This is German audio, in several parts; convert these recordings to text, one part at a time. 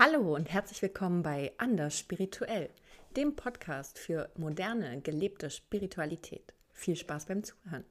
Hallo und herzlich willkommen bei Anders Spirituell, dem Podcast für moderne, gelebte Spiritualität. Viel Spaß beim Zuhören.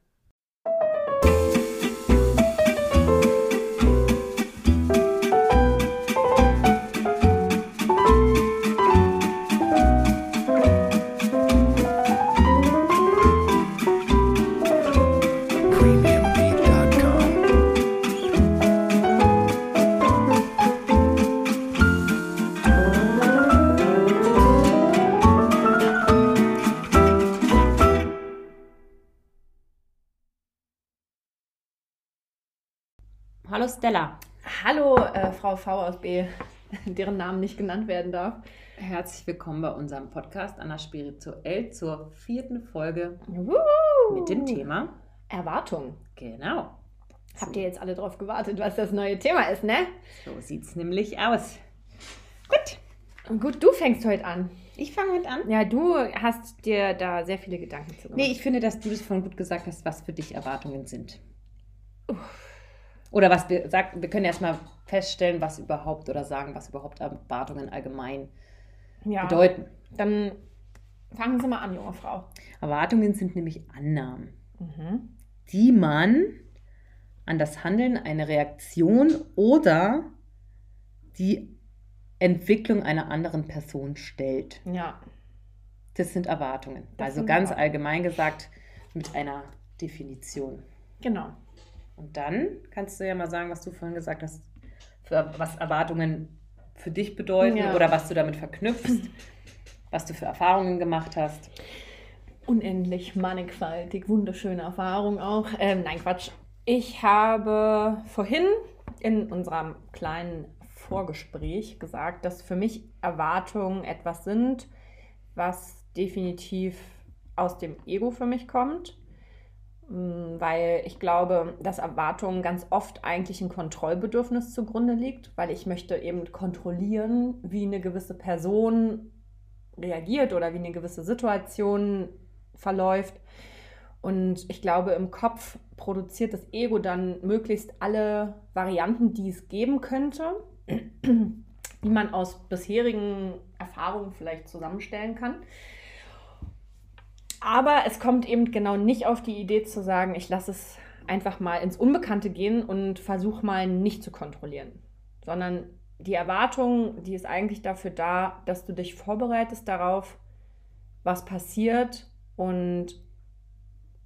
Hallo Stella. Hallo, äh, Frau V aus B, deren Namen nicht genannt werden darf. Herzlich willkommen bei unserem Podcast Anna Spirituell zur vierten Folge Wuhu! mit dem Thema. Erwartung. Genau. Habt ihr jetzt alle drauf gewartet, was das neue Thema ist, ne? So sieht es nämlich aus. Gut, gut, du fängst heute an. ich fange heute an. Ja, du hast dir da sehr viele Gedanken zu gemacht. Nee, ich finde, dass du das vorhin gut gesagt hast, was für dich Erwartungen sind. Oder was wir sagen, wir können erstmal feststellen, was überhaupt oder sagen, was überhaupt Erwartungen allgemein ja, bedeuten. Dann fangen Sie mal an, junge Frau. Erwartungen sind nämlich Annahmen. Mhm. die man an das Handeln eine Reaktion oder die Entwicklung einer anderen Person stellt. Ja, Das sind Erwartungen. Das also sind ganz allgemein gesagt mit einer Definition. genau. Und dann kannst du ja mal sagen, was du vorhin gesagt hast, für, was Erwartungen für dich bedeuten Ja. oder was du damit verknüpfst, was du für Erfahrungen gemacht hast. unendlich mannigfaltig, wunderschöne Erfahrung auch. Ähm, nein, Quatsch. Ich habe vorhin in unserem kleinen Vorgespräch gesagt, dass für mich Erwartungen etwas sind, was definitiv aus dem Ego für mich kommt. Mm, Weil ich glaube, dass Erwartungen ganz oft eigentlich ein Kontrollbedürfnis zugrunde liegt, weil ich möchte eben kontrollieren, wie eine gewisse Person reagiert oder wie eine gewisse Situation verläuft. Und ich glaube, im Kopf produziert das Ego dann möglichst alle Varianten, die es geben könnte, die man aus bisherigen Erfahrungen vielleicht zusammenstellen kann. Aber es kommt eben genau nicht auf die Idee zu sagen, ich lasse es einfach mal ins Unbekannte gehen und versuche mal nicht zu kontrollieren, sondern die Erwartung, die ist eigentlich dafür da, dass du dich vorbereitest darauf, was passiert und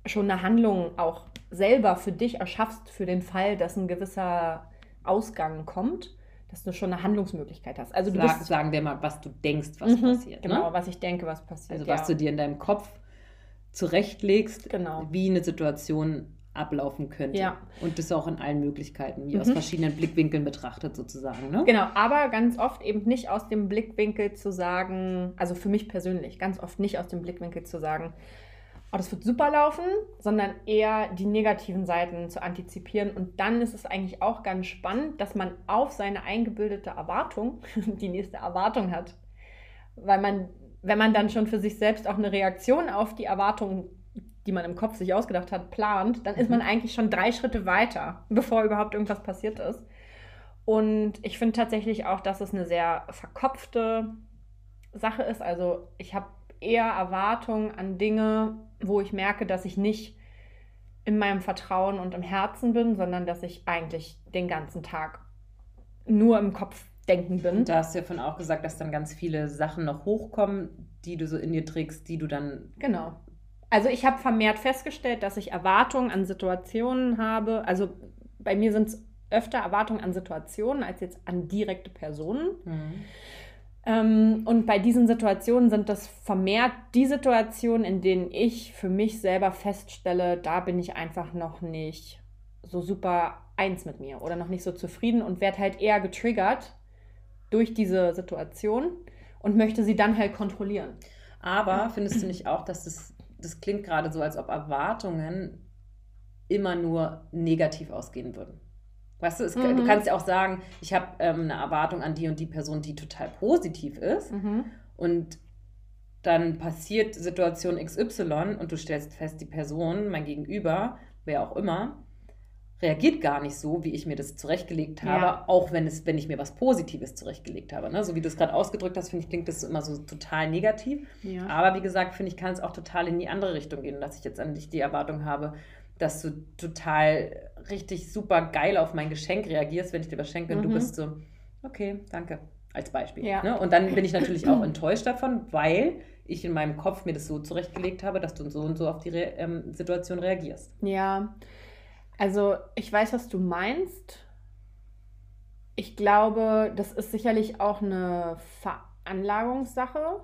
schon eine Handlung auch selber für dich erschaffst für den Fall, dass ein gewisser Ausgang kommt, dass du schon eine Handlungsmöglichkeit hast. Also du Sag, bist sagen wir mal, was du denkst, was Mhm, passiert. Genau, Ne? was ich denke, was passiert. Also was ja. du dir in deinem Kopf zurechtlegst, Genau. wie eine Situation ablaufen könnte. Ja. Und das auch in allen Möglichkeiten, wie Mhm. aus verschiedenen Blickwinkeln betrachtet sozusagen. Ne? Genau, aber ganz oft eben nicht aus dem Blickwinkel zu sagen, also für mich persönlich, ganz oft nicht aus dem Blickwinkel zu sagen, oh, das wird super laufen, sondern eher die negativen Seiten zu antizipieren. Und dann ist es eigentlich auch ganz spannend, dass man auf seine eingebildete Erwartung die nächste Erwartung hat. Weil man, wenn man dann schon für sich selbst auch eine Reaktion auf die Erwartung, die man im Kopf sich ausgedacht hat, plant, dann ist man eigentlich schon drei Schritte weiter, bevor überhaupt irgendwas passiert ist. Und ich finde tatsächlich auch, dass es eine sehr verkopfte Sache ist. Also ich habe eher Erwartungen an Dinge, wo ich merke, dass ich nicht in meinem Vertrauen und im Herzen bin, sondern dass ich eigentlich den ganzen Tag nur im Kopf denken bin. Da hast du ja von auch gesagt, dass dann ganz viele Sachen noch hochkommen, die du so in dir trägst, die du dann. Genau. Also ich habe vermehrt festgestellt, dass ich Erwartungen an Situationen habe. Also bei mir sind es öfter Erwartungen an Situationen als jetzt an direkte Personen. Ähm, und bei diesen Situationen sind das vermehrt die Situationen, in denen ich für mich selber feststelle, da bin ich einfach noch nicht so super eins mit mir oder noch nicht so zufrieden und werde halt eher getriggert durch diese Situation und möchte sie dann halt kontrollieren. Aber findest du nicht auch, dass das, das klingt gerade so, als ob Erwartungen immer nur negativ ausgehen würden? Weißt du, es, Mhm. du kannst ja auch sagen, ich habe ähm, eine Erwartung an die und die Person, die total positiv ist. Und dann passiert Situation XY und du stellst fest, die Person, mein Gegenüber, wer auch immer, reagiert gar nicht so, wie ich mir das zurechtgelegt habe, Ja. auch wenn, es, wenn ich mir was Positives zurechtgelegt habe. Ne? So wie du es gerade ausgedrückt hast, finde ich, klingt das immer so total negativ. Ja. Aber wie gesagt, finde ich, kann es auch total in die andere Richtung gehen, dass ich jetzt an dich die Erwartung habe, dass du total richtig super geil auf mein Geschenk reagierst, wenn ich dir was schenke und du Mhm. bist so, okay, danke, als Beispiel. Ja. Ne? Und dann bin ich natürlich auch enttäuscht davon, weil ich in meinem Kopf mir das so zurechtgelegt habe, dass du so und so auf die Re ähm, Situation reagierst. Ja, also ich weiß, was du meinst. Ich glaube, das ist sicherlich auch eine Veranlagungssache.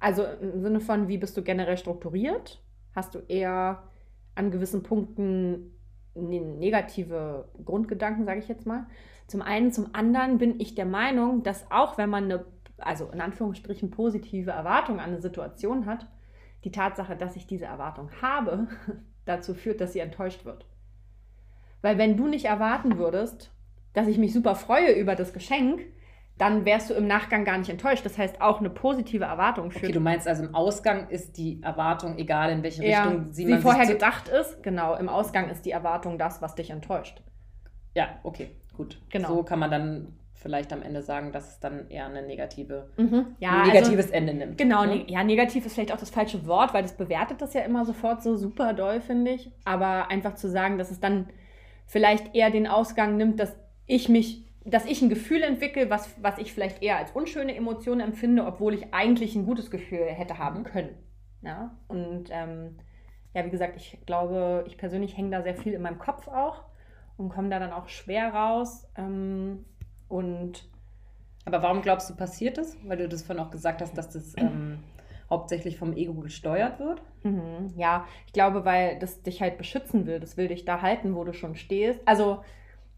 Also im Sinne von, wie bist du generell strukturiert? Hast du eher an gewissen Punkten ne- negative Grundgedanken, sage ich jetzt mal. Zum einen, zum anderen bin ich der Meinung, dass auch wenn man eine, also in Anführungsstrichen positive Erwartung an eine Situation hat, die Tatsache, dass ich diese Erwartung habe, dazu führt, dass sie enttäuscht wird. Weil wenn du nicht erwarten würdest, dass ich mich super freue über das Geschenk, dann wärst du im Nachgang gar nicht enttäuscht. Das heißt, auch eine positive Erwartung führt Okay, du meinst also im Ausgang ist die Erwartung, egal in welche ja, Richtung sie wie man vorher gedacht ist. Genau, im Ausgang ist die Erwartung das, was dich enttäuscht. Ja, okay, gut. Genau. So kann man dann vielleicht am Ende sagen, dass es dann eher eine negative, Ja, ein also- negatives Ende nimmt. Genau, ne? ne ja, negativ ist vielleicht auch das falsche Wort, weil das bewertet das ja immer sofort so super doll, finde ich. Aber einfach zu sagen, dass es dann vielleicht eher den Ausgang nimmt, dass ich mich, dass ich ein Gefühl entwickle, was, was ich vielleicht eher als unschöne Emotion empfinde, obwohl ich eigentlich ein gutes Gefühl hätte haben können. Ja, und ähm, ja, wie gesagt, ich glaube, ich persönlich hänge da sehr viel in meinem Kopf auch und komme da dann auch schwer raus. Ähm, und Aber warum glaubst du, passiert das? Weil du das vorhin auch gesagt hast, dass das ähm, hauptsächlich vom Ego gesteuert wird. Mhm, ja, ich glaube, weil das dich halt beschützen will. Das will dich da halten, wo du schon stehst. Also,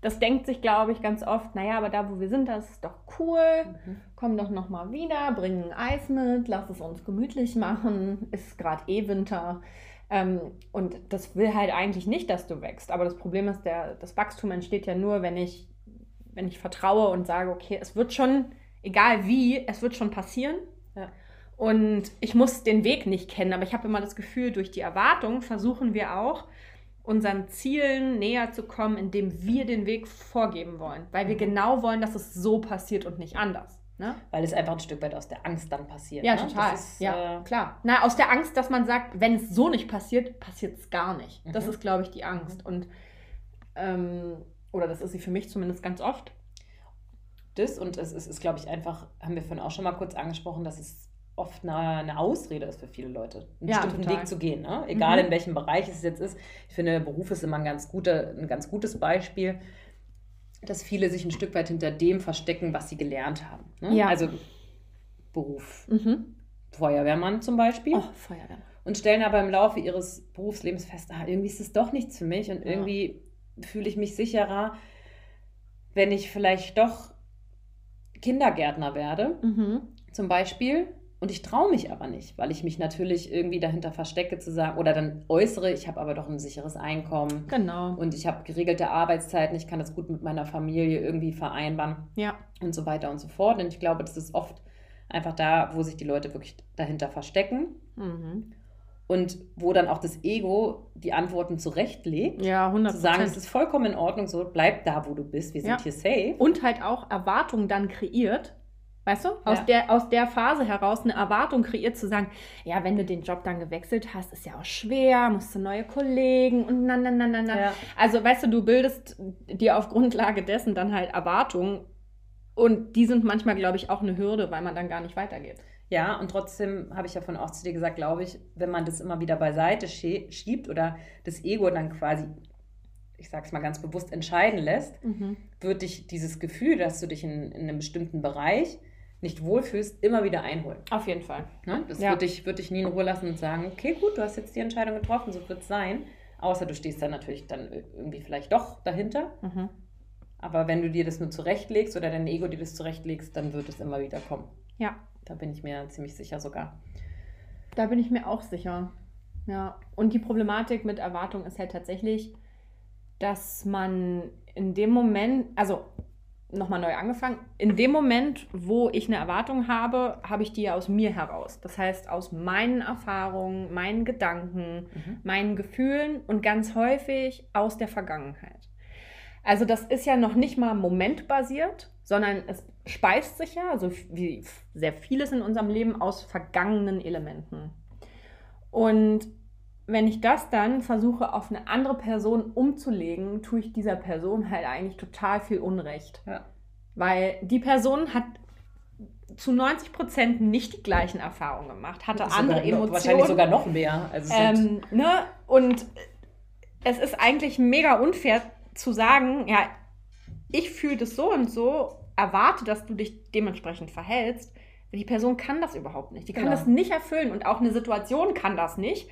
das denkt sich, glaube ich, ganz oft, naja, aber da, wo wir sind, das ist doch cool. Komm doch nochmal wieder, bring ein Eis mit, lass es uns gemütlich machen. Ist gerade eh Winter. Ähm, und das will halt eigentlich nicht, dass du wächst. Aber das Problem ist, der, das Wachstum entsteht ja nur, wenn ich, wenn ich vertraue und sage, okay, es wird schon, egal wie, es wird schon passieren. Ja. Und ich muss den Weg nicht kennen, aber ich habe immer das Gefühl, durch die Erwartung versuchen wir auch, unseren Zielen näher zu kommen, indem wir den Weg vorgeben wollen. Weil wir Mhm. genau wollen, dass es so passiert und nicht anders. Ne? Weil es einfach ein Stück weit aus der Angst dann passiert. Ja, ne? total. Das ist, ja, äh, klar. Na, aus der Angst, dass man sagt, wenn es so nicht passiert, passiert es gar nicht. Das Mhm. ist, glaube ich, die Angst. Und ähm, oder das ist sie für mich zumindest ganz oft. das und es ist, ist glaube ich, einfach, haben wir vorhin auch schon mal kurz angesprochen, dass es oft eine, eine Ausrede ist für viele Leute, einen Ja, bestimmten total. Weg zu gehen. Ne? Egal Mhm. in welchem Bereich es jetzt ist. Ich finde, Beruf ist immer ein ganz, guter, ein ganz gutes Beispiel, dass viele sich ein Stück weit hinter dem verstecken, was sie gelernt haben. Ne? Ja. Also Beruf, Mhm. Feuerwehrmann zum Beispiel. Oh, Feuerwehr. und stellen aber im Laufe ihres Berufslebens fest, ah, irgendwie ist es doch nichts für mich und Ja. irgendwie fühle ich mich sicherer, wenn ich vielleicht doch Kindergärtner werde, Mhm. zum Beispiel. Und ich traue mich aber nicht, weil ich mich natürlich irgendwie dahinter verstecke zu sagen, oder dann äußere, ich habe aber doch ein sicheres Einkommen Genau. und ich habe geregelte Arbeitszeiten, ich kann das gut mit meiner Familie irgendwie vereinbaren ja. und so weiter und so fort. Und ich glaube, das ist oft einfach da, wo sich die Leute wirklich dahinter verstecken Mhm. und wo dann auch das Ego die Antworten zurechtlegt. Ja, 100 Zu sagen, es ist vollkommen in Ordnung, so bleib da, wo du bist, wir sind Ja. hier safe. und halt auch Erwartungen dann kreiert. Weißt du? Aus, Ja. der, aus der Phase heraus eine Erwartung kreiert, zu sagen, ja, wenn du den Job dann gewechselt hast, ist ja auch schwer, musst du neue Kollegen und na, na, na, na, na. Ja. Also, weißt du, du bildest dir auf Grundlage dessen dann halt Erwartungen und die sind manchmal, glaube ich, auch eine Hürde, weil man dann gar nicht weitergeht. Ja, und trotzdem habe ich ja von auch zu dir gesagt, glaube ich, wenn man das immer wieder beiseite schie- schiebt oder das Ego dann quasi, ich sage es mal ganz bewusst, entscheiden lässt, wird dich dieses Gefühl, dass du dich in, in einem bestimmten Bereich nicht wohlfühlst, immer wieder einholen. Auf jeden Fall. Ne? Das Ja. wird, dich, wird dich nie in Ruhe lassen und sagen, okay, gut, du hast jetzt die Entscheidung getroffen, so wird es sein. Außer du stehst dann natürlich dann irgendwie vielleicht doch dahinter. Mhm. Aber wenn du dir das nur zurechtlegst oder dein Ego dir das zurechtlegst, dann wird es immer wieder kommen. Ja, Da bin ich mir ziemlich sicher sogar. da bin ich mir auch sicher. Ja, und die Problematik mit Erwartung ist halt tatsächlich, dass man in dem Moment, also nochmal neu angefangen, in dem Moment, wo ich eine Erwartung habe, habe ich die ja aus mir heraus. Das heißt, aus meinen Erfahrungen, meinen Gedanken, meinen Gefühlen und ganz häufig aus der Vergangenheit. Also das ist ja noch nicht mal momentbasiert, sondern es speist sich ja, so wie sehr vieles in unserem Leben, aus vergangenen Elementen. Und wenn ich das dann versuche, auf eine andere Person umzulegen, tue ich dieser Person halt eigentlich total viel Unrecht. Ja. Weil die Person hat zu 90 Prozent nicht die gleichen Erfahrungen gemacht, hatte andere sogar, Emotionen. Wahrscheinlich sogar noch mehr. Also ähm, ne? Und es ist eigentlich mega unfair zu sagen, ja, ich fühle das so und so, erwarte, dass du dich dementsprechend verhältst. Die Person kann das überhaupt nicht. Die kann genau. das nicht erfüllen und auch eine Situation kann das nicht.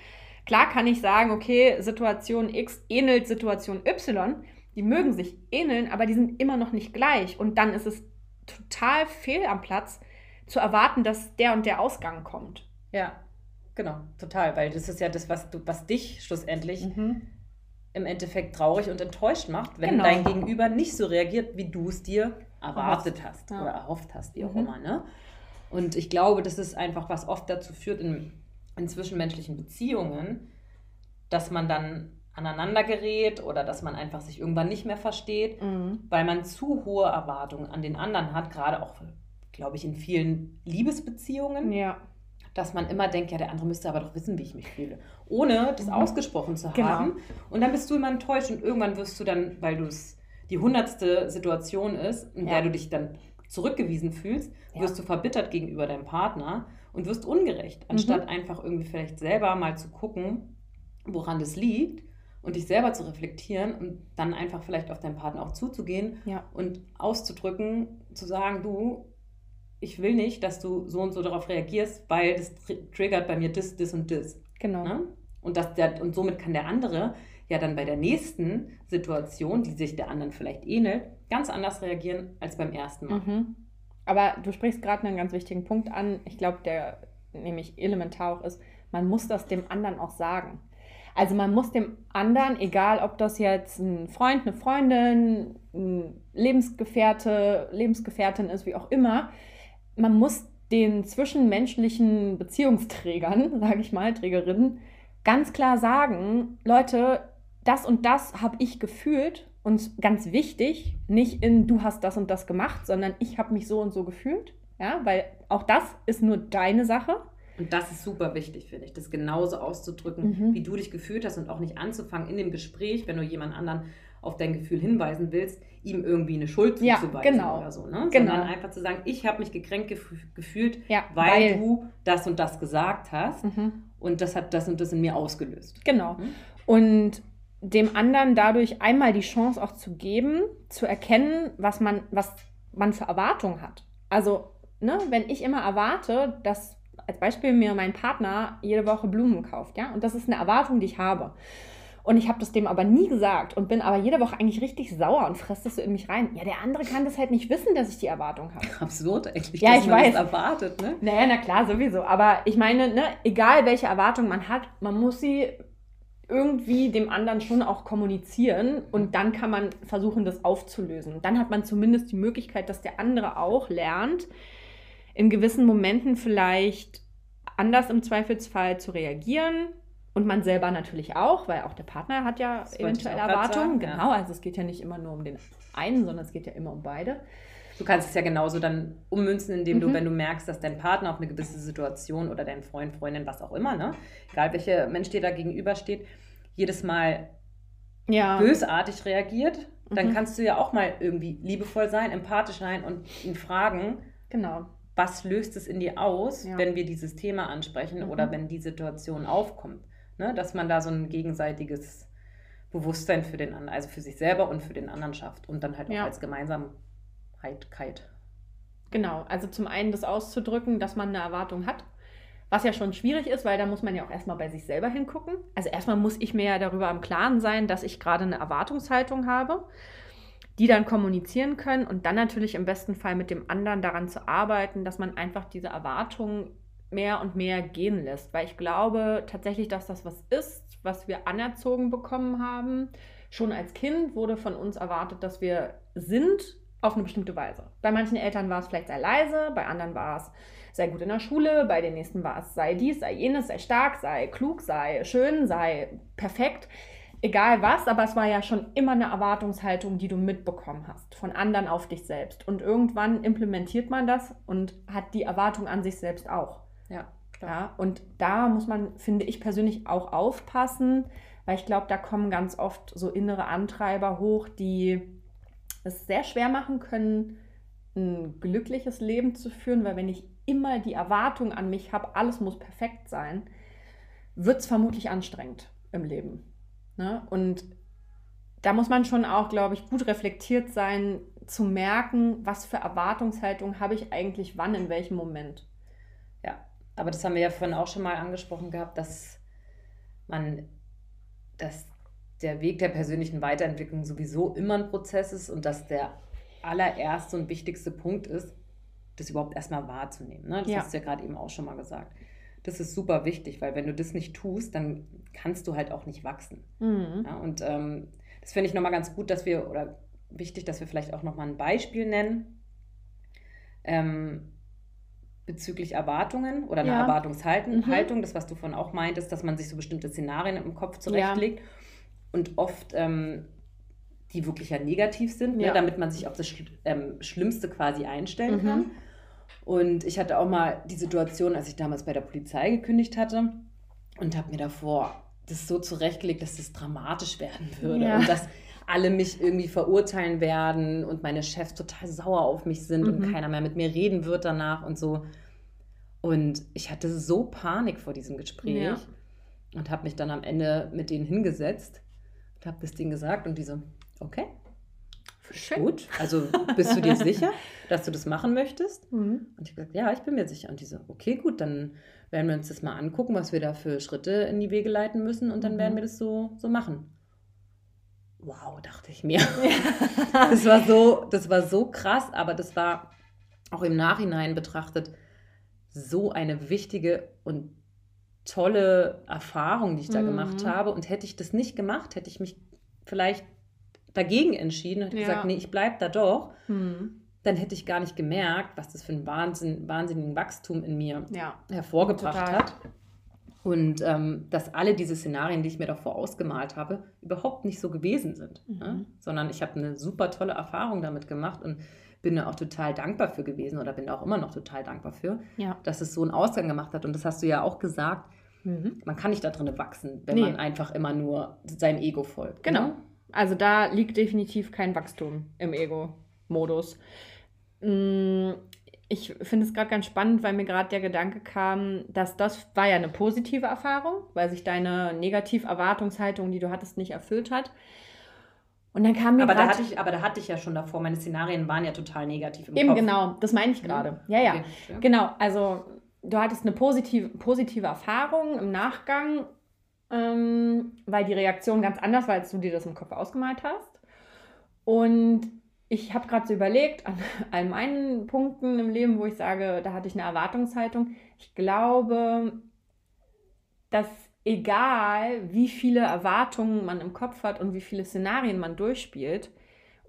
Klar kann ich sagen, okay, Situation X ähnelt Situation Y. Die mögen sich ähneln, aber die sind immer noch nicht gleich. Und dann ist es total fehl am Platz, zu erwarten, dass der und der Ausgang kommt. Ja, genau, total, weil das ist ja das, was du, was dich schlussendlich mhm. im Endeffekt traurig und enttäuscht macht, wenn genau. dein Gegenüber nicht so reagiert, wie du es dir erwartet hast ja. oder erhofft hast, wie auch mhm. immer. Ne? Und ich glaube, das ist einfach, was oft dazu führt in, in zwischenmenschlichen Beziehungen, dass man dann aneinander gerät oder dass man einfach sich irgendwann nicht mehr versteht, mhm. weil man zu hohe Erwartungen an den anderen hat, gerade auch glaube ich, in vielen Liebesbeziehungen. Ja. Dass man immer denkt, ja, der andere müsste aber doch wissen, wie ich mich fühle. Ohne das mhm. ausgesprochen zu genau. haben. Und dann bist du immer enttäuscht und irgendwann wirst du dann, weil du es die hundertste Situation ist, in ja. der du dich dann zurückgewiesen fühlst, wirst ja. du verbittert gegenüber deinem Partner und wirst ungerecht, anstatt mhm. einfach irgendwie vielleicht selber mal zu gucken, woran das liegt und dich selber zu reflektieren und dann einfach vielleicht auf deinen Partner auch zuzugehen ja. und auszudrücken, zu sagen, du, ich will nicht, dass du so und so darauf reagierst, weil das triggert bei mir das, das und das. Genau. Ne? Und, das, der, und somit kann der andere ja dann bei der nächsten Situation, die sich der anderen vielleicht ähnelt, ganz anders reagieren als beim ersten Mal. Mhm. Aber du sprichst gerade einen ganz wichtigen Punkt an. Ich glaube, der nämlich elementar auch ist, man muss das dem anderen auch sagen. Also man muss dem anderen, egal ob das jetzt ein Freund, eine Freundin, ein Lebensgefährte, Lebensgefährtin ist, wie auch immer, man muss den zwischenmenschlichen Beziehungsträgern, sage ich mal, Trägerinnen, ganz klar sagen, Leute, das und das habe ich gefühlt und ganz wichtig, nicht in du hast das und das gemacht, sondern ich habe mich so und so gefühlt, ja, weil auch das ist nur deine Sache. Und das ist super wichtig, finde ich, das genauso auszudrücken, mhm. wie du dich gefühlt hast und auch nicht anzufangen in dem Gespräch, wenn du jemand anderen auf dein Gefühl hinweisen willst, ihm irgendwie eine Schuld zuzuweisen ja, genau. oder so. Ne? Genau. Sondern einfach zu sagen, ich habe mich gekränkt gef gefühlt, ja, weil, weil, du das und das gesagt hast mhm. und das hat das und das in mir ausgelöst. Genau. Mhm. Und dem anderen dadurch einmal die Chance auch zu geben, zu erkennen, was man, was man für Erwartungen hat. Also, ne, wenn ich immer erwarte, dass als Beispiel mir mein Partner jede Woche Blumen kauft, ja, und das ist eine Erwartung, die ich habe. Und ich habe das dem aber nie gesagt und bin aber jede Woche eigentlich richtig sauer und fresse das so in mich rein. Ja, der andere kann das halt nicht wissen, dass ich die Erwartung habe. Absurd eigentlich, ja, dass ich man weiß. das erwartet, ne? Naja, na klar, sowieso. Aber ich meine, ne, egal welche Erwartung man hat, man muss sie irgendwie dem anderen schon auch kommunizieren und dann kann man versuchen, das aufzulösen. Dann hat man zumindest die Möglichkeit, dass der andere auch lernt, in gewissen Momenten vielleicht anders im Zweifelsfall zu reagieren, und man selber natürlich auch, weil auch der Partner hat ja das eventuell Erwartungen. genau, ja. also es geht ja nicht immer nur um den einen, sondern es geht ja immer um beide. Du kannst es ja genauso dann ummünzen, indem mhm. du, wenn du merkst, dass dein Partner auf eine gewisse Situation oder dein Freund, Freundin, was auch immer, ne, egal welcher Mensch dir da gegenübersteht, jedes Mal ja. bösartig reagiert, dann mhm. kannst du ja auch mal irgendwie liebevoll sein, empathisch sein und ihn fragen, genau. was löst es in dir aus, ja. wenn wir dieses Thema ansprechen mhm. oder wenn die Situation aufkommt. Ne? Dass man da so ein gegenseitiges Bewusstsein für den anderen, also für sich selber und für den anderen schafft und dann halt auch ja. als Gemeinsamkeit. Genau, also zum einen das auszudrücken, dass man eine Erwartung hat, was ja schon schwierig ist, weil da muss man ja auch erstmal bei sich selber hingucken. Also erstmal muss ich mir ja darüber im Klaren sein, dass ich gerade eine Erwartungshaltung habe, die dann kommunizieren können und dann natürlich im besten Fall mit dem anderen daran zu arbeiten, dass man einfach diese Erwartungen mehr und mehr gehen lässt. Weil ich glaube tatsächlich, dass das was ist, was wir anerzogen bekommen haben. Schon als Kind wurde von uns erwartet, dass wir sind auf eine bestimmte Weise. Bei manchen Eltern war es vielleicht sei leise, bei anderen war es sei gut in der Schule, bei den nächsten war es sei dies, sei jenes, sei stark, sei klug, sei schön, sei perfekt. egal was, aber es war ja schon immer eine Erwartungshaltung, die du mitbekommen hast, von anderen auf dich selbst. Und irgendwann implementiert man das und hat die Erwartung an sich selbst auch. Ja, klar. Ja, und da muss man, finde ich persönlich, auch aufpassen, weil ich glaube, da kommen ganz oft so innere Antreiber hoch, die es sehr schwer machen können, ein glückliches Leben zu führen, weil wenn ich immer die Erwartung an mich habe, alles muss perfekt sein, wird es vermutlich anstrengend im Leben. Ne? Und da muss man schon auch, glaube ich, gut reflektiert sein, zu merken, was für Erwartungshaltung habe ich eigentlich wann, in welchem Moment. Ja, aber das haben wir ja vorhin auch schon mal angesprochen gehabt, dass man, dass der Weg der persönlichen Weiterentwicklung sowieso immer ein Prozess ist und dass der allererste und wichtigste Punkt ist, das überhaupt erstmal wahrzunehmen. Ne? Das ja. hast du ja gerade eben auch schon mal gesagt. Das ist super wichtig, weil wenn du das nicht tust, dann kannst du halt auch nicht wachsen. Mhm. Ja, und ähm, das finde ich nochmal ganz gut, dass wir, oder wichtig, dass wir vielleicht auch nochmal ein Beispiel nennen ähm, bezüglich Erwartungen oder einer ja. Erwartungshaltung, mhm. das, was du vorhin auch meintest, dass man sich so bestimmte Szenarien im Kopf zurechtlegt. Ja. Und oft ähm, die wirklich ja negativ sind, ne, damit man sich auf das ähm, Schlimmste quasi einstellen mhm. kann. Und ich hatte auch mal die Situation, als ich damals bei der Polizei gekündigt hatte und habe mir davor das so zurechtgelegt, dass das dramatisch werden würde ja. und dass alle mich irgendwie verurteilen werden und meine Chefs total sauer auf mich sind mhm. und keiner mehr mit mir reden wird danach und so. Und ich hatte so Panik vor diesem Gespräch ja. und habe mich dann am Ende mit denen hingesetzt und habe das Ding gesagt und die so, okay, Schön. Gut. Also bist du dir sicher, dass du das machen möchtest? Mhm. Und ich habe gesagt, ja, ich bin mir sicher. Und die so, okay, gut, dann werden wir uns das mal angucken, was wir da für Schritte in die Wege leiten müssen und dann mhm. werden wir das so, so machen. Wow, dachte ich mir. das, war so, das war so krass, aber das war auch im Nachhinein betrachtet so eine wichtige und tolle Erfahrung, die ich da mhm. gemacht habe. Und hätte ich das nicht gemacht, hätte ich mich vielleicht dagegen entschieden und ja. gesagt, nee, ich bleibe da doch, mhm. dann hätte ich gar nicht gemerkt, was das für ein Wahnsinn, wahnsinnigen Wachstum in mir ja. hervorgebracht Total. hat. Und ähm, dass alle diese Szenarien, die ich mir davor ausgemalt habe, überhaupt nicht so gewesen sind. Mhm. Ne? Sondern ich habe eine super tolle Erfahrung damit gemacht und bin da auch total dankbar für gewesen oder bin da auch immer noch total dankbar für, ja. dass es so einen Ausgang gemacht hat. Und das hast du ja auch gesagt, mhm. man kann nicht da drin wachsen, wenn nee. man einfach immer nur seinem Ego folgt. Genau. Ne? Also da liegt definitiv kein Wachstum im Ego-Modus. Mm, ich finde es gerade ganz spannend, weil mir gerade der Gedanke kam, dass das war ja eine positive Erfahrung, weil sich deine Negativ-Erwartungshaltung, die du hattest, nicht erfüllt hat. Und dann kam mir aber, da hatte ich, aber da hatte ich ja schon davor, meine Szenarien waren ja total negativ im Eben Kopf. genau, das meine ich gerade. Ja, ja. Okay. Genau, also du hattest eine positive, positive Erfahrung im Nachgang ähm, weil die Reaktion ganz anders war, als du dir das im Kopf ausgemalt hast. Und ich habe gerade so überlegt, an all meinen Punkten im Leben, wo ich sage, da hatte ich eine Erwartungshaltung. Ich glaube, dass egal, wie viele Erwartungen man im Kopf hat und wie viele Szenarien man durchspielt,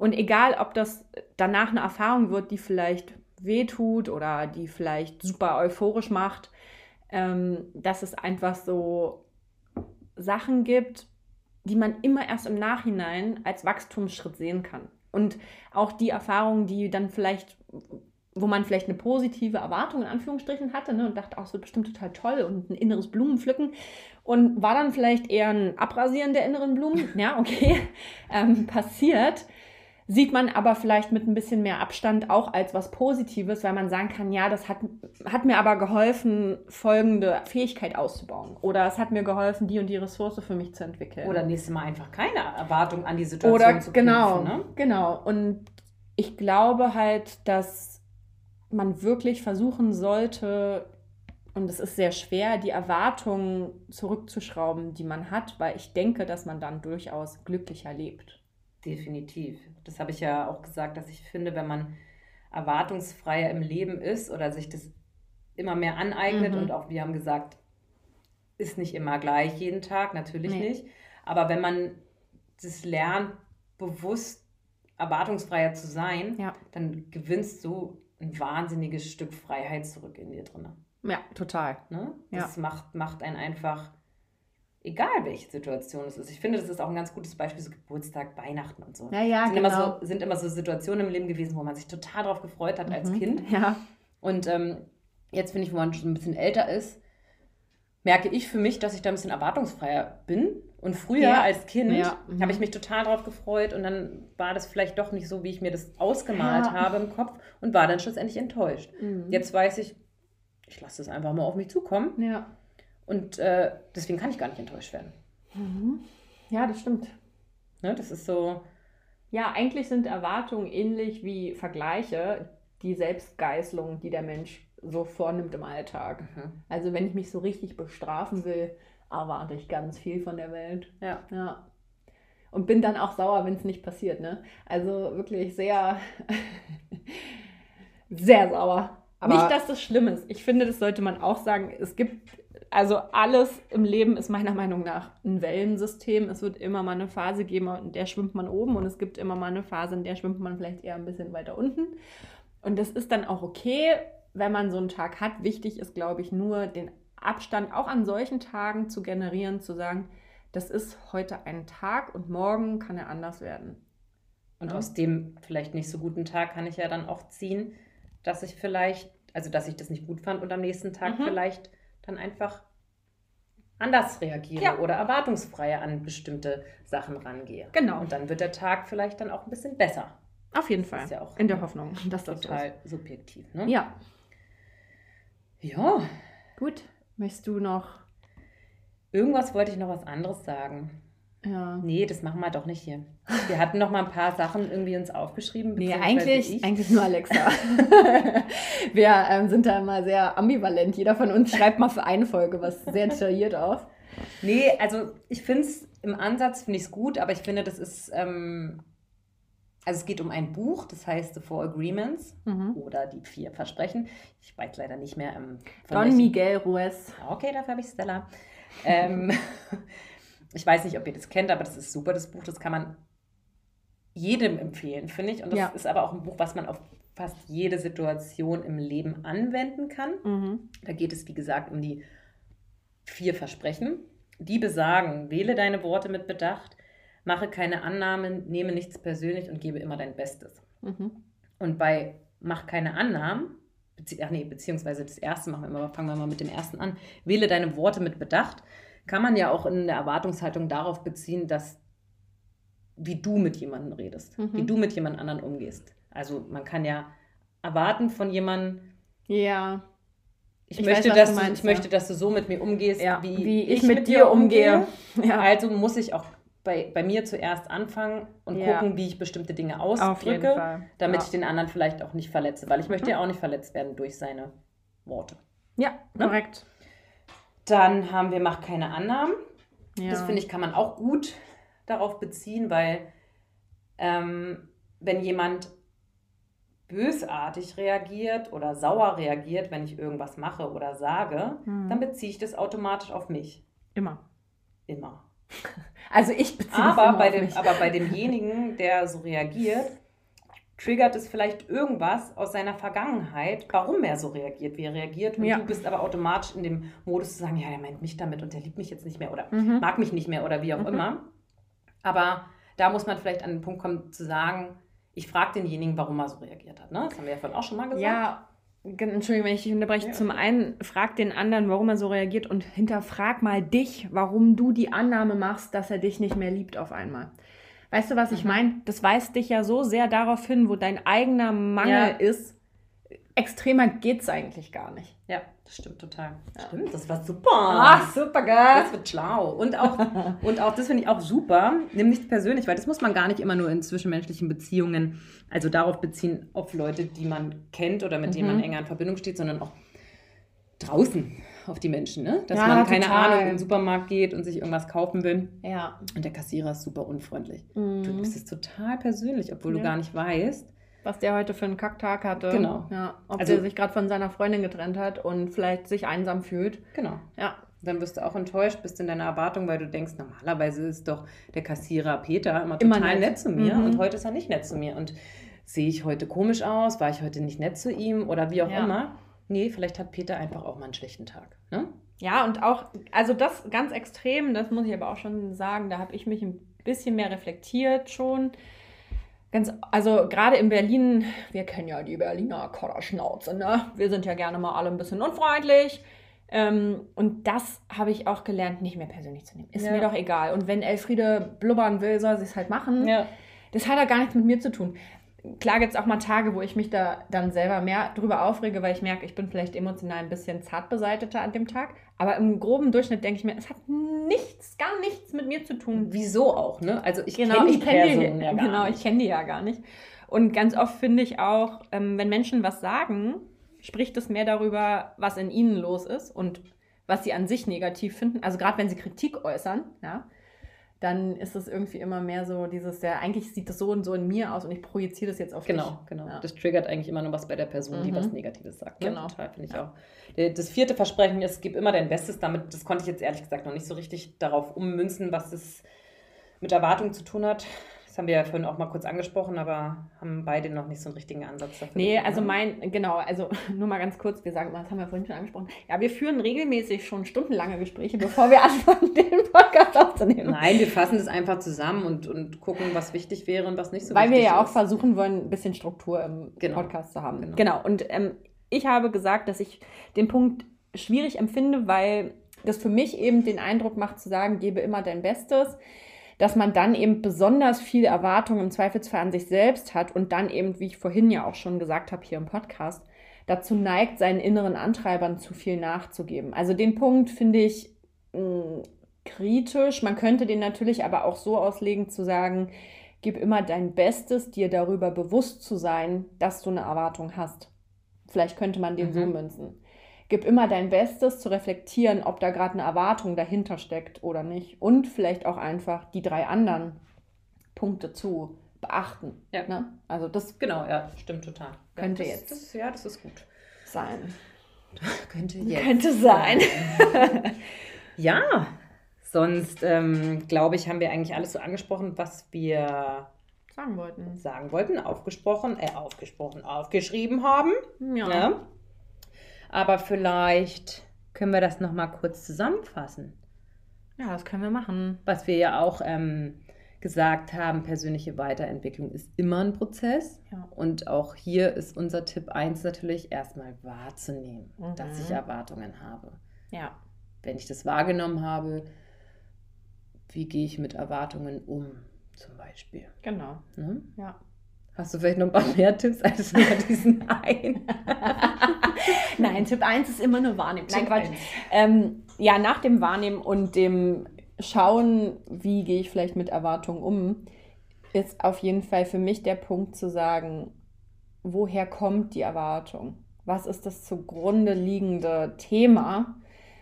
und egal, ob das danach eine Erfahrung wird, die vielleicht wehtut oder die vielleicht super euphorisch macht, ähm, dass es einfach so Sachen gibt, die man immer erst im Nachhinein als Wachstumsschritt sehen kann. Und auch die Erfahrungen, die dann vielleicht, wo man vielleicht eine positive Erwartung in Anführungsstrichen hatte ne, und dachte, auch oh, es wird bestimmt total toll und ein inneres Blumenpflücken und war dann vielleicht eher ein Abrasieren der inneren Blumen. Ja, okay, ähm, passiert sieht man aber vielleicht mit ein bisschen mehr Abstand auch als was Positives, weil man sagen kann, ja, das hat, hat mir aber geholfen, folgende Fähigkeit auszubauen. Oder es hat mir geholfen, die und die Ressource für mich zu entwickeln. Oder nächstes Mal einfach keine Erwartung an die Situation Oder, zu knüpfen. Genau, ne? genau. Und ich glaube halt, dass man wirklich versuchen sollte, und es ist sehr schwer, die Erwartungen zurückzuschrauben, die man hat, weil ich denke, dass man dann durchaus glücklicher lebt. Definitiv. Das habe ich ja auch gesagt, dass ich finde, wenn man erwartungsfreier im Leben ist oder sich das immer mehr aneignet mhm. und auch, wir haben gesagt, ist nicht immer gleich jeden Tag, natürlich nee. nicht. Aber wenn man das lernt, bewusst erwartungsfreier zu sein, ja. dann gewinnst du ein wahnsinniges Stück Freiheit zurück in dir drin. Ja, total. Ne? Das ja. macht, macht einen einfach egal welche Situation es ist. Ich finde, das ist auch ein ganz gutes Beispiel, so Geburtstag, Weihnachten und so. Ja, ja, sind, genau. immer so, sind immer so Situationen im Leben gewesen, wo man sich total darauf gefreut hat als Mhm. Kind. Ja. Und ähm, jetzt finde ich, wo man schon ein bisschen älter ist, merke ich für mich, dass ich da ein bisschen erwartungsfreier bin. Und früher Ja. als Kind Ja, mhm. habe ich mich total darauf gefreut und dann war das vielleicht doch nicht so, wie ich mir das ausgemalt Ja. habe im Kopf und war dann schlussendlich enttäuscht. Mhm. Jetzt weiß ich, ich lasse es einfach mal auf mich zukommen Ja. Und äh, deswegen kann ich gar nicht enttäuscht werden. Mhm. Ja, das stimmt. Ne? Das ist so, Ja, eigentlich sind Erwartungen ähnlich wie Vergleiche die Selbstgeißelung, die der Mensch so vornimmt im Alltag. mhm. Also wenn ich mich so richtig bestrafen will, erwarte ich ganz viel von der Welt. ja. Ja. Und bin dann auch sauer, wenn es nicht passiert, ne? Also wirklich sehr, sehr sauer. Aber- nicht, dass das schlimm ist. Ich finde, das sollte man auch sagen. Es gibt, also alles im Leben ist meiner Meinung nach ein Wellensystem. Es wird immer mal eine Phase geben, in der schwimmt man oben und es gibt immer mal eine Phase, in der schwimmt man vielleicht eher ein bisschen weiter unten. Und das ist dann auch okay, wenn man so einen Tag hat. Wichtig ist, glaube ich, nur den Abstand auch an solchen Tagen zu generieren, zu sagen, das ist heute ein Tag und morgen kann er anders werden. Und Ja. aus dem vielleicht nicht so guten Tag kann ich ja dann auch ziehen, dass ich vielleicht, also dass ich das nicht gut fand und am nächsten Tag Mhm. vielleicht dann einfach anders reagiere Ja. oder erwartungsfreier an bestimmte Sachen rangehe. Genau. Und dann wird der Tag vielleicht dann auch ein bisschen besser. Auf jeden Das Fall. ist ja auch In der Hoffnung, dass das so Total subjektiv. Ne? Ja, ja, gut. Möchtest du noch? irgendwas wollte ich noch was anderes sagen. Ja. Nee, das machen wir doch nicht hier. Wir hatten noch mal ein paar Sachen irgendwie uns aufgeschrieben. Nee, eigentlich, ich. eigentlich nur Alexa. Wir ähm, sind da immer sehr ambivalent. Jeder von uns schreibt mal für eine Folge was sehr detailliert auf. Nee, also ich finde es im Ansatz finde ich es gut, aber ich finde, das ist, ähm, also es geht um ein Buch, das heißt The Four Agreements Mhm. oder die vier Versprechen. Ich weiß leider nicht mehr. Ähm, von Don welchem- Miguel Ruiz. Okay, dafür habe ich Stella. ähm, ich weiß nicht, ob ihr das kennt, aber das ist super, das Buch. Das kann man jedem empfehlen, finde ich. Und das Ja. ist aber auch ein Buch, was man auf fast jede Situation im Leben anwenden kann. Mhm. Da geht es, wie gesagt, um die vier Versprechen. Die besagen, wähle deine Worte mit Bedacht, mache keine Annahmen, nehme nichts persönlich und gebe immer dein Bestes. Mhm. Und bei mach keine Annahmen, bezieh ach nee, beziehungsweise das erste machen wir immer, fangen wir mal mit dem ersten an, wähle deine Worte mit Bedacht, kann man ja auch in der Erwartungshaltung darauf beziehen, dass wie du mit jemandem redest, Mhm. wie du mit jemand anderen umgehst. Also man kann ja erwarten von jemandem, Ja. ich, Ich möchte, weiß, dass du meinst, ich ja. möchte, dass du so mit mir umgehst, ja. wie, ich, mit dir umgehe. Ja. Also muss ich auch bei, bei mir zuerst anfangen und gucken, wie ich bestimmte Dinge ausdrücke, damit ich den anderen vielleicht auch nicht verletze, weil ich möchte Mhm. ja auch nicht verletzt werden durch seine Worte. Ja, Ne? korrekt. Dann haben wir Mach keine Annahmen. Ja. Das finde ich, kann man auch gut darauf beziehen, weil ähm, wenn jemand bösartig reagiert oder sauer reagiert, wenn ich irgendwas mache oder sage, Mhm. dann beziehe ich das automatisch auf mich. Immer. Immer. Also ich beziehe Aber immer bei, auf dem, mich. aber bei demjenigen, der so reagiert, triggert es vielleicht irgendwas aus seiner Vergangenheit, warum er so reagiert, wie er reagiert. Und Ja. du bist aber automatisch in dem Modus zu sagen, ja, der meint mich damit und der liebt mich jetzt nicht mehr oder Mhm. mag mich nicht mehr oder wie auch Mhm. immer. Aber da muss man vielleicht an den Punkt kommen zu sagen, ich frage denjenigen, warum er so reagiert hat. Ne? Das haben wir ja vorhin auch schon mal gesagt. Ja, Entschuldigung, wenn ich dich unterbreche. Ja, Zum einen, frag den anderen, warum er so reagiert und hinterfrag mal dich, warum du die Annahme machst, dass er dich nicht mehr liebt auf einmal. Weißt du, was ich Mhm. meine? Das weist dich ja so sehr darauf hin, wo dein eigener Mangel Ja. ist. Extremer geht's eigentlich gar nicht. Ja, das stimmt total. Ja. Stimmt, das war super. Ach, super geil. Das wird schlau. Und auch, und auch das finde ich auch super. Nimm nichts persönlich, weil das muss man gar nicht immer nur in zwischenmenschlichen Beziehungen, also darauf beziehen, auf Leute, die man kennt oder mit denen Mhm. man enger in Verbindung steht, sondern auch draußen auf die Menschen, ne? Dass Ja, man, keine total. Ahnung, in den Supermarkt geht und sich irgendwas kaufen will Ja. und der Kassierer ist super unfreundlich. Du Mhm. nimmst es total persönlich, obwohl Ja. du gar nicht weißt. Was der heute für einen Kacktag hatte. Genau. Ja. Ob Also- der sich gerade von seiner Freundin getrennt hat und vielleicht sich einsam fühlt. Genau. Ja. Dann wirst du auch enttäuscht, bist in deiner Erwartung, weil du denkst, normalerweise ist doch der Kassierer Peter immer Immer total nett. nett. zu mir Mhm. und heute ist er nicht nett zu mir. Und sehe ich heute komisch aus? War ich heute nicht nett zu ihm oder wie auch Ja. immer? Nee, vielleicht hat Peter einfach auch mal einen schlechten Tag. Ne? Ja, und auch, also das ganz extrem, das muss ich aber auch schon sagen, da habe ich mich ein bisschen mehr reflektiert schon. Ganz, also gerade in Berlin, wir kennen ja die Berliner Kodderschnauze, ne? Wir sind ja gerne mal alle ein bisschen unfreundlich. Ähm, und das habe ich auch gelernt, nicht mehr persönlich zu nehmen. Ist ja. mir doch egal. Und wenn Elfriede blubbern will, soll sie es halt machen. Ja. Das hat ja gar nichts mit mir zu tun klar gibt es auch mal Tage, wo ich mich da dann selber mehr drüber aufrege, weil ich merke, ich bin vielleicht emotional ein bisschen zart beseiteter an dem Tag. Aber im groben Durchschnitt denke ich mir, es hat nichts, gar nichts mit mir zu tun. Wieso auch, ne? Also ich genau, kenne die kenn die, ja Genau, nicht. ich kenne die ja gar nicht. Und ganz oft finde ich auch, ähm, wenn Menschen was sagen, spricht es mehr darüber, was in ihnen los ist und was sie an sich negativ finden. Also gerade wenn sie Kritik äußern, ja, dann ist es irgendwie immer mehr so dieses, ja, eigentlich sieht das so und so in mir aus und ich projiziere das jetzt auf genau, dich. Genau, genau. Ja. Das triggert eigentlich immer nur was bei der Person, die mhm. was Negatives sagt. Ne? Genau. Total, finde ich ja. auch. Das vierte Versprechen ist, gib immer dein Bestes. Damit, das konnte ich jetzt ehrlich gesagt noch nicht so richtig darauf ummünzen, was es mit Erwartungen zu tun hat. Das haben wir ja vorhin auch mal kurz angesprochen, aber haben beide noch nicht so einen richtigen Ansatz dafür. Nee, also mein, genau, also nur mal ganz kurz, wir sagen, das haben wir vorhin schon angesprochen. Ja, wir führen regelmäßig schon stundenlange Gespräche, bevor wir anfangen, den. Nein, wir fassen das einfach zusammen und, und gucken, was wichtig wäre und was nicht so Weil wichtig ist. Weil wir ja auch versuchen wollen, ein bisschen Struktur im genau. Podcast zu haben. Genau, genau. und ähm, ich habe gesagt, dass ich den Punkt schwierig empfinde, weil das für mich eben den Eindruck macht, zu sagen, gebe immer dein Bestes dass man dann eben besonders viel Erwartung im Zweifelsfall an sich selbst hat und dann eben, wie ich vorhin ja auch schon gesagt habe hier im Podcast, dazu neigt, seinen inneren Antreibern zu viel nachzugeben. Also den Punkt finde ich mm, kritisch. Man könnte den natürlich aber auch so auslegen, zu sagen, gib immer dein Bestes, dir darüber bewusst zu sein, dass du eine Erwartung hast. Vielleicht könnte man den mhm. so münzen gib immer dein Bestes zu reflektieren, ob da gerade eine Erwartung dahinter steckt oder nicht. Und vielleicht auch einfach die drei anderen Punkte zu beachten. Ja. Ne? Also das genau, ja, stimmt total. Könnte ja, das, jetzt. Das, ja, das ist gut. Sein. könnte jetzt. Könnte sein. ja, sonst ähm, glaube ich, haben wir eigentlich alles so angesprochen, was wir sagen wollten. Sagen wollten, aufgesprochen, äh, aufgesprochen, aufgeschrieben haben. Ja. ja. Aber vielleicht können wir das nochmal kurz zusammenfassen. Ja, das können wir machen. Was wir ja auch ähm, gesagt haben, persönliche Weiterentwicklung ist immer ein Prozess. Ja. Und auch hier ist unser Tipp 1 natürlich erstmal wahrzunehmen, mhm. dass ich Erwartungen habe. Ja. Wenn ich das wahrgenommen habe, wie gehe ich mit Erwartungen um, zum Beispiel. Genau. Ne? Ja. Hast du vielleicht noch ein paar mehr Tipps als nur diesen einen? Nein, Tipp 1 ist immer eine Wahrnehmung. Nein, Quatsch. Ähm, ja, nach dem Wahrnehmen und dem Schauen, wie gehe ich vielleicht mit Erwartungen um, ist auf jeden Fall für mich der Punkt zu sagen, woher kommt die Erwartung? Was ist das zugrunde liegende Thema?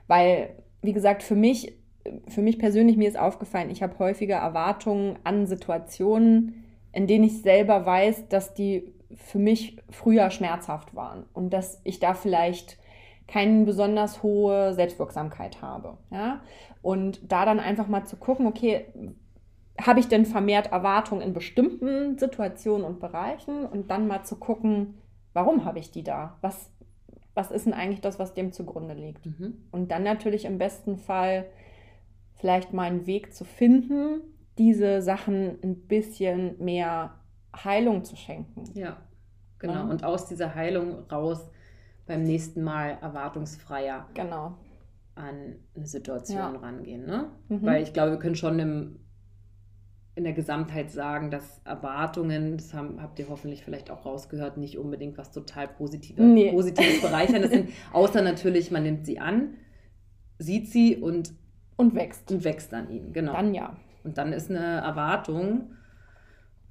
Weil, wie gesagt, für mich, für mich persönlich, mir ist aufgefallen, ich habe häufiger Erwartungen an Situationen, in denen ich selber weiß, dass die für mich früher schmerzhaft waren und dass ich da vielleicht keine besonders hohe Selbstwirksamkeit habe. Ja? Und da dann einfach mal zu gucken, okay, habe ich denn vermehrt Erwartungen in bestimmten Situationen und Bereichen und dann mal zu gucken, warum habe ich die da? Was, was ist denn eigentlich das, was dem zugrunde liegt? Mhm. Und dann natürlich im besten Fall vielleicht mal einen Weg zu finden, diese Sachen ein bisschen mehr Heilung zu schenken. Ja, genau. Ja. Und aus dieser Heilung raus beim nächsten Mal erwartungsfreier genau. an eine Situation ja. rangehen. Ne? Mhm. Weil ich glaube, wir können schon im, in der Gesamtheit sagen, dass Erwartungen, das haben, habt ihr hoffentlich vielleicht auch rausgehört, nicht unbedingt was total Positive, nee. Positives Bereicherndes sind, außer natürlich, man nimmt sie an, sieht sie und, und wächst. Und wächst an ihnen, genau. Dann ja. Und dann ist eine Erwartung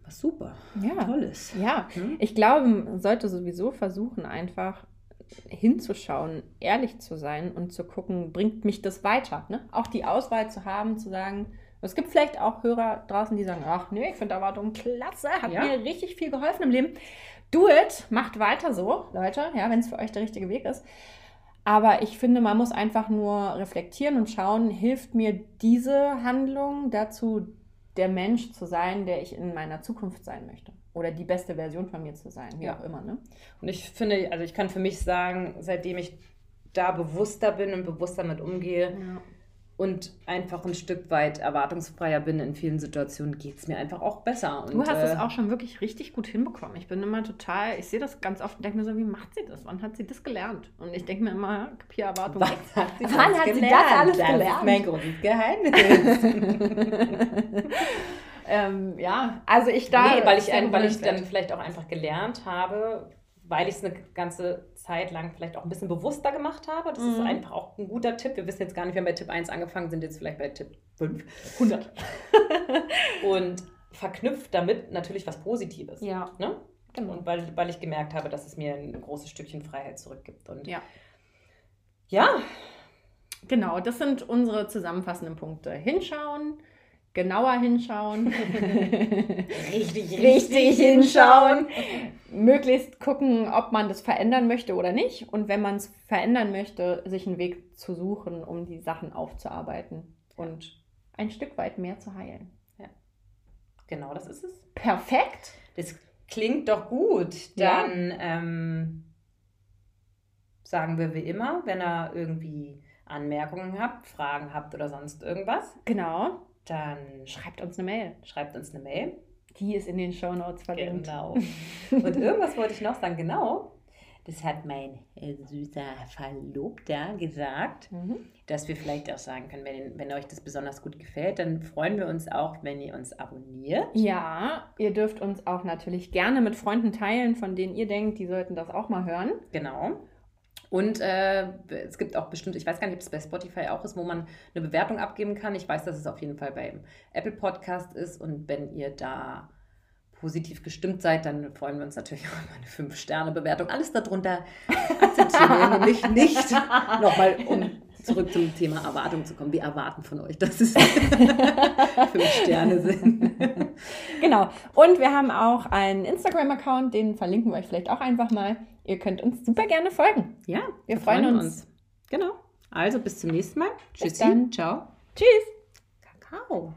was super, ja. tolles. Ja, hm? ich glaube, man sollte sowieso versuchen, einfach hinzuschauen, ehrlich zu sein und zu gucken, bringt mich das weiter? Ne? Auch die Auswahl zu haben, zu sagen, es gibt vielleicht auch Hörer draußen, die sagen, ach nee, ich finde Erwartungen klasse, hat ja. mir richtig viel geholfen im Leben. Do it, macht weiter so, Leute, ja, wenn es für euch der richtige Weg ist. Aber ich finde, man muss einfach nur reflektieren und schauen, hilft mir diese Handlung dazu, der Mensch zu sein, der ich in meiner Zukunft sein möchte. oder die beste Version von mir zu sein, wie Ja. auch immer. Ne? Und ich finde, also ich kann für mich sagen, seitdem ich da bewusster bin und bewusster mit umgehe und einfach ein Stück weit erwartungsfreier bin in vielen Situationen, geht es mir einfach auch besser. Und, Du hast es äh, auch schon wirklich richtig gut hinbekommen. Ich bin immer total, ich sehe das ganz oft und denke mir so, wie macht sie das? Wann hat sie das gelernt? Und ich denke mir immer, Kapier Erwartung. Was hat sie, Wann das hat sie gelernt? das alles Das gelernt? ist mein großes Geheimnis. ähm, ja, also ich da. nee, weil ich, ein, weil ich dann vielleicht auch einfach gelernt habe, weil ich es eine ganze Zeit lang vielleicht auch ein bisschen bewusster gemacht habe. Das ist Mhm. einfach auch ein guter Tipp. Wir wissen jetzt gar nicht, wir haben bei Tipp 1 angefangen, sind jetzt vielleicht bei Tipp 5. 100. Und verknüpft damit natürlich was Positives. Ja, Ne? genau. Und weil, weil ich gemerkt habe, dass es mir ein großes Stückchen Freiheit zurückgibt. Und Ja. ja, Genau, das sind unsere zusammenfassenden Punkte. Hinschauen, genauer hinschauen, richtig, richtig hinschauen, möglichst gucken, ob man das verändern möchte oder nicht. Und wenn man es verändern möchte, sich einen Weg zu suchen, um die Sachen aufzuarbeiten und ein Stück weit mehr zu heilen. Genau, das ist es. Perfekt. Das klingt doch gut. Ja. Dann ähm, sagen wir wie immer, wenn ihr irgendwie Anmerkungen habt, Fragen habt oder sonst irgendwas, Genau. Dann Schreibt uns eine Mail. schreibt uns eine Mail. Die ist in den Shownotes verlinkt. Genau. Und irgendwas wollte ich noch sagen, genau. Das hat mein äh, süßer Verlobter gesagt, Mhm. dass wir vielleicht auch sagen können, wenn, wenn euch das besonders gut gefällt, dann freuen wir uns auch, wenn ihr uns abonniert. Ja, ihr dürft uns auch natürlich gerne mit Freunden teilen, von denen ihr denkt, die sollten das auch mal hören. Genau. Und äh, es gibt auch bestimmt, ich weiß gar nicht, ob es bei Spotify auch ist, wo man eine Bewertung abgeben kann. Ich weiß, dass es auf jeden Fall beim Apple Podcast ist. Und wenn ihr da positiv gestimmt seid, dann freuen wir uns natürlich auch über eine 5-Sterne-Bewertung. Alles darunter akzeptieren wir nämlich nicht. Nochmal, um zurück zum Thema Erwartung zu kommen. Wir erwarten von euch, dass es 5 Sterne sind. Genau. Und wir haben auch einen Instagram-Account, den verlinken wir euch vielleicht auch einfach mal. Ihr könnt uns super gerne folgen. Ja, Wir da freuen uns. Genau. Also bis zum nächsten Mal. Bis Tschüssi. dann. Ciao. Tschüss. Kakao.